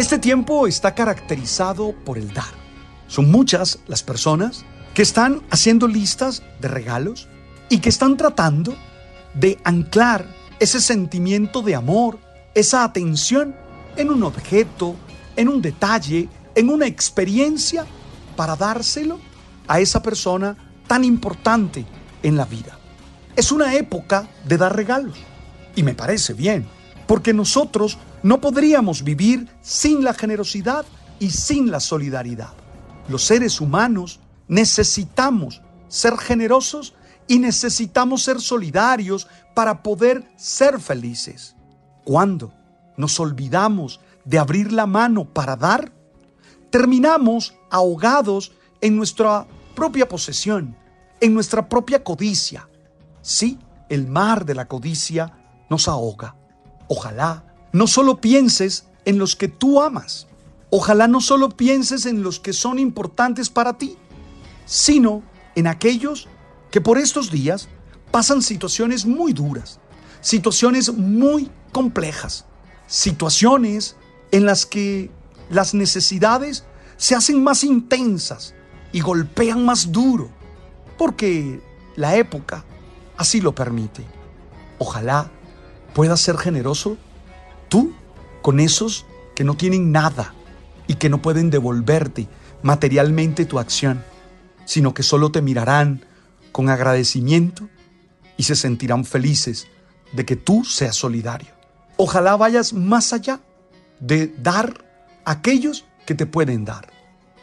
Este tiempo está caracterizado por el dar. Son muchas las personas que están haciendo listas de regalos y que están tratando de anclar ese sentimiento de amor, esa atención en un objeto, en un detalle, en una experiencia para dárselo a esa persona tan importante en la vida. Es una época de dar regalos y me parece bien, porque nosotros no podríamos vivir sin la generosidad y sin la solidaridad. Los seres humanos necesitamos ser generosos y necesitamos ser solidarios para poder ser felices. Cuando nos olvidamos de abrir la mano para dar, terminamos ahogados en nuestra propia posesión, en nuestra propia codicia. Sí, el mar de la codicia nos ahoga. Ojalá no solo pienses en los que tú amas, ojalá no solo pienses en los que son importantes para ti, sino en aquellos que por estos días pasan situaciones muy duras, situaciones muy complejas, situaciones en las que las necesidades se hacen más intensas y golpean más duro, porque la época así lo permite. Ojalá puedas ser generoso tú con esos que no tienen nada y que no pueden devolverte materialmente tu acción, sino que solo te mirarán con agradecimiento y se sentirán felices de que tú seas solidario. Ojalá vayas más allá de dar a aquellos que te pueden dar.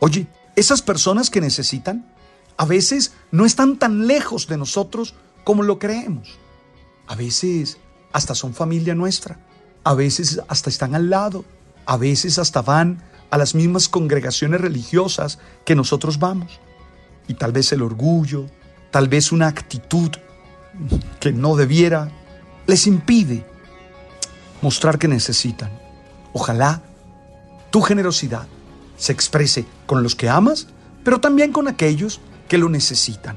Oye, esas personas que necesitan a veces no están tan lejos de nosotros como lo creemos. A veces hasta son familia nuestra. A veces hasta están al lado. A veces hasta van a las mismas congregaciones religiosas que nosotros vamos. Y tal vez el orgullo, tal vez una actitud que no debiera, les impide mostrar que necesitan. Ojalá tu generosidad se exprese con los que amas, pero también con aquellos que lo necesitan.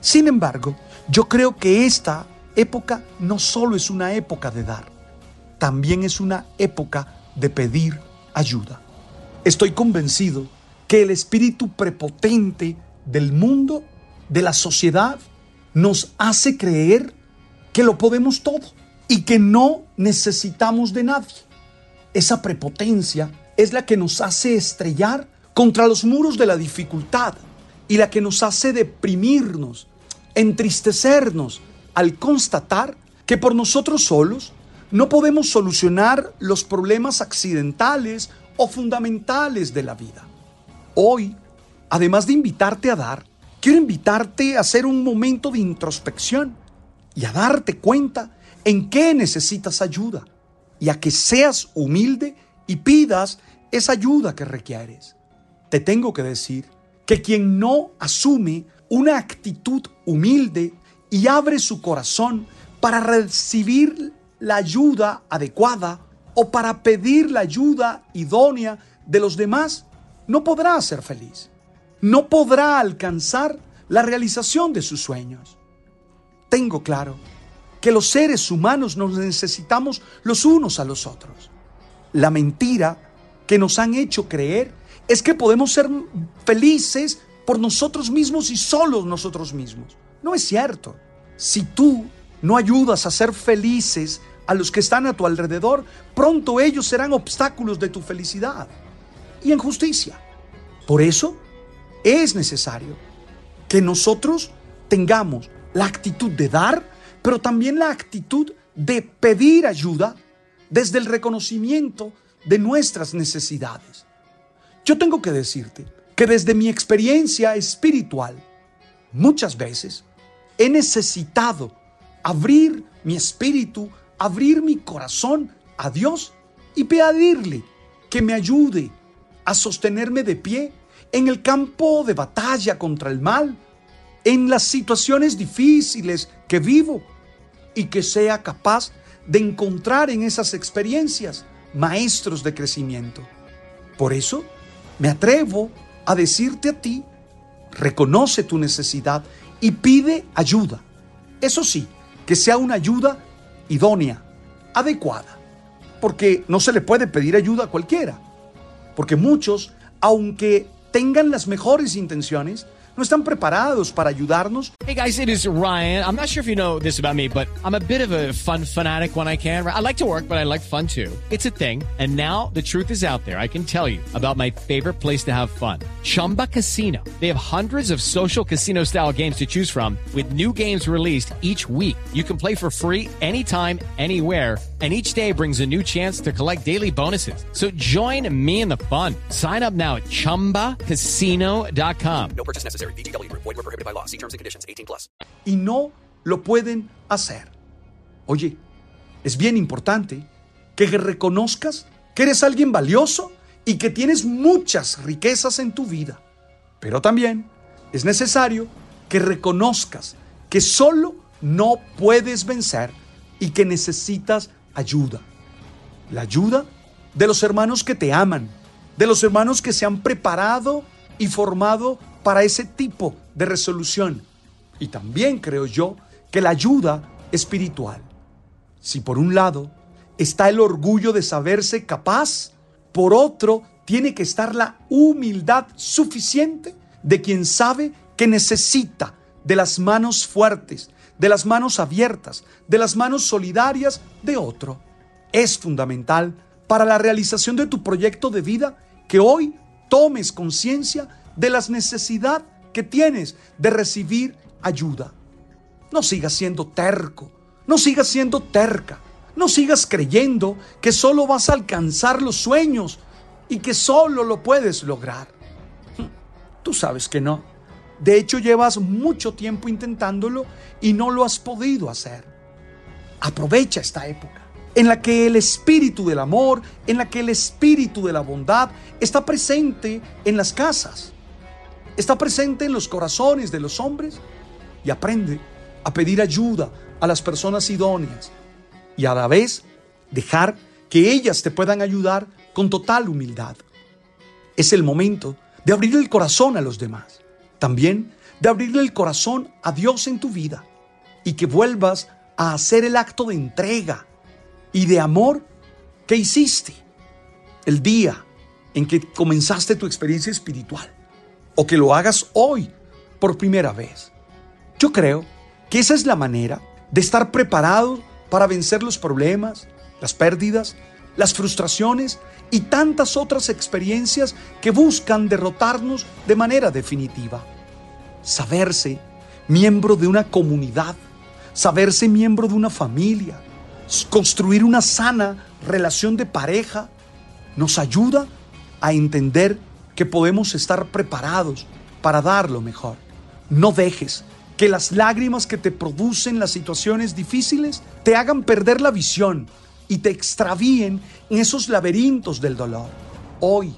Sin embargo, yo creo que esta época no solo es una época de dar, también es una época de pedir ayuda. Estoy convencido que el espíritu prepotente del mundo de la sociedad nos hace creer que lo podemos todo y que no necesitamos de nadie. Esa prepotencia es la que nos hace estrellar contra los muros de la dificultad y la que nos hace deprimirnos, entristecernos al constatar que por nosotros solos no podemos solucionar los problemas accidentales o fundamentales de la vida. Hoy, además de invitarte a dar, quiero invitarte a hacer un momento de introspección y a darte cuenta en qué necesitas ayuda y a que seas humilde y pidas esa ayuda que requieres. Te tengo que decir que quien no asume una actitud humilde y abre su corazón para recibir la ayuda adecuada o para pedir la ayuda idónea de los demás, no podrá ser feliz no podrá alcanzar la realización de sus sueños. Tengo claro que los seres humanos nos necesitamos los unos a los otros. La mentira que nos han hecho creer es que podemos ser felices por nosotros mismos y solos nosotros mismos. No es cierto. Si tú no ayudas a ser felices a los que están a tu alrededor, pronto ellos serán obstáculos de tu felicidad y en justicia. Por eso es necesario que nosotros tengamos la actitud de dar, pero también la actitud de pedir ayuda desde el reconocimiento de nuestras necesidades. Yo tengo que decirte que desde mi experiencia espiritual, muchas veces he necesitado abrir mi espíritu, abrir mi corazón a Dios y pedirle que me ayude a sostenerme de pie en el campo de batalla contra el mal, en las situaciones difíciles que vivo y que sea capaz de encontrar en esas experiencias maestros de crecimiento. Por eso me atrevo a decirte a ti, reconoce tu necesidad y pide ayuda. Eso sí, que sea una ayuda idónea, adecuada, porque no se le puede pedir ayuda a cualquiera, porque muchos, aunque tengan las mejores intenciones, no están preparados para ayudarnos. Hey guys, it is Ryan. I'm not sure if you know this about me, but I'm a bit of a fun fanatic when I can. I like to work, but I like fun too. It's a thing. And now the truth is out there. I can tell you about my favorite place to have fun. Chumba Casino. They have hundreds of social casino style games to choose from with new games released each week. You can play for free anytime, anywhere and each day brings a new chance to collect daily bonuses. So join me in the fun. Sign up now at ChumbaCasino.com. No purchase necessary. VGW Group. Void were prohibited by law. See terms and conditions. 18 plus. y no lo pueden hacer. Oye, es bien importante que reconozcas que eres alguien valioso y que tienes muchas riquezas en tu vida. Pero también es necesario que reconozcas que solo no puedes vencer y que necesitas ayuda. La ayuda de los hermanos que te aman, de los hermanos que se han preparado y formado para ese tipo de resolución. Y también creo yo que la ayuda espiritual. Si por un lado está el orgullo de saberse capaz, por otro tiene que estar la humildad suficiente de quien sabe que necesita de las manos fuertes, de las manos abiertas, de las manos solidarias de otro. Es fundamental para la realización de tu proyecto de vida que hoy tomes conciencia de la necesidad que tienes de recibir ayuda. No sigas siendo terco, no sigas siendo terca, no sigas creyendo que solo vas a alcanzar los sueños y que solo lo puedes lograr. Tú sabes que no. De hecho, llevas mucho tiempo intentándolo y no lo has podido hacer. Aprovecha esta época en la que el espíritu del amor, en la que el espíritu de la bondad está presente en las casas, está presente en los corazones de los hombres y aprende a pedir ayuda a las personas idóneas y a la vez dejar que ellas te puedan ayudar con total humildad. Es el momento de abrir el corazón a los demás, también de abrirle el corazón a Dios en tu vida y que vuelvas a hacer el acto de entrega y de amor que hiciste el día en que comenzaste tu experiencia espiritual o que lo hagas hoy por primera vez. Yo creo que esa es la manera de estar preparado para vencer los problemas, las pérdidas, las frustraciones y tantas otras experiencias que buscan derrotarnos de manera definitiva. Saberse miembro de una comunidad, saberse miembro de una familia, construir una sana relación de pareja, nos ayuda a entender que podemos estar preparados para dar lo mejor. No dejes que las lágrimas que te producen las situaciones difíciles te hagan perder la visión y te extravíen en esos laberintos del dolor. Hoy,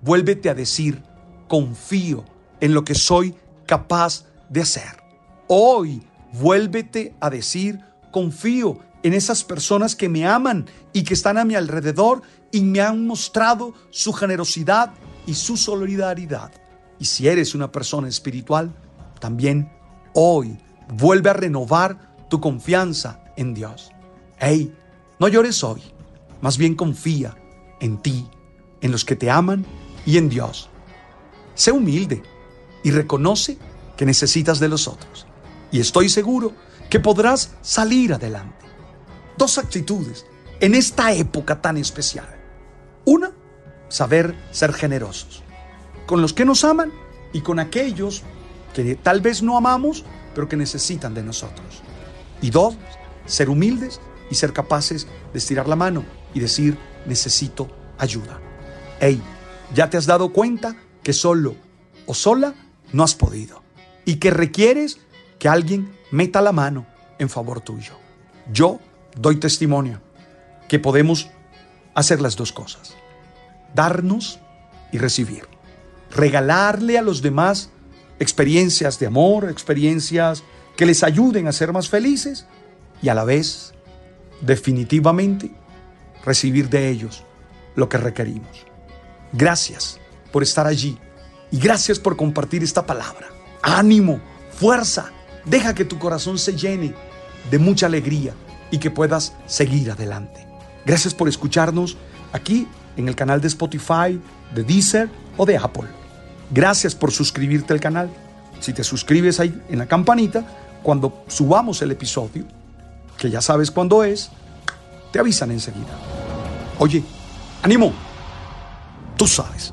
vuélvete a decir, confío en lo que soy capaz de hacer. Hoy, vuélvete a decir, confío en esas personas que me aman y que están a mi alrededor y me han mostrado su generosidad y su solidaridad. Y si eres una persona espiritual, también hoy vuelve a renovar tu confianza en Dios. Hey, no llores hoy, más bien confía en ti, en los que te aman y en Dios. Sé humilde y reconoce que necesitas de los otros. Y estoy seguro que podrás salir adelante. dos actitudes en esta época tan especial. Una, saber ser generosos con los que nos aman y con aquellos que tal vez no amamos, pero que necesitan de nosotros. Y dos, ser humildes y ser capaces de estirar la mano y decir, necesito ayuda. Hey, ¿ya te has dado cuenta que solo o sola no has podido? Y que requieres que alguien meta la mano en favor tuyo. Yo doy testimonio que podemos hacer las dos cosas. Darnos y recibir. Regalarle a los demás experiencias de amor, experiencias que les ayuden a ser más felices y a la vez, definitivamente, recibir de ellos lo que requerimos. Gracias por estar allí y gracias por compartir esta palabra. Ánimo, fuerza, deja que tu corazón se llene de mucha alegría y que puedas seguir adelante. Gracias por escucharnos aquí en el canal de Spotify, de Deezer o de Apple. Gracias por suscribirte al canal. Si te suscribes ahí en la campanita, cuando subamos el episodio, que ya sabes cuándo es, te avisan enseguida. Oye, ánimo, tú sabes.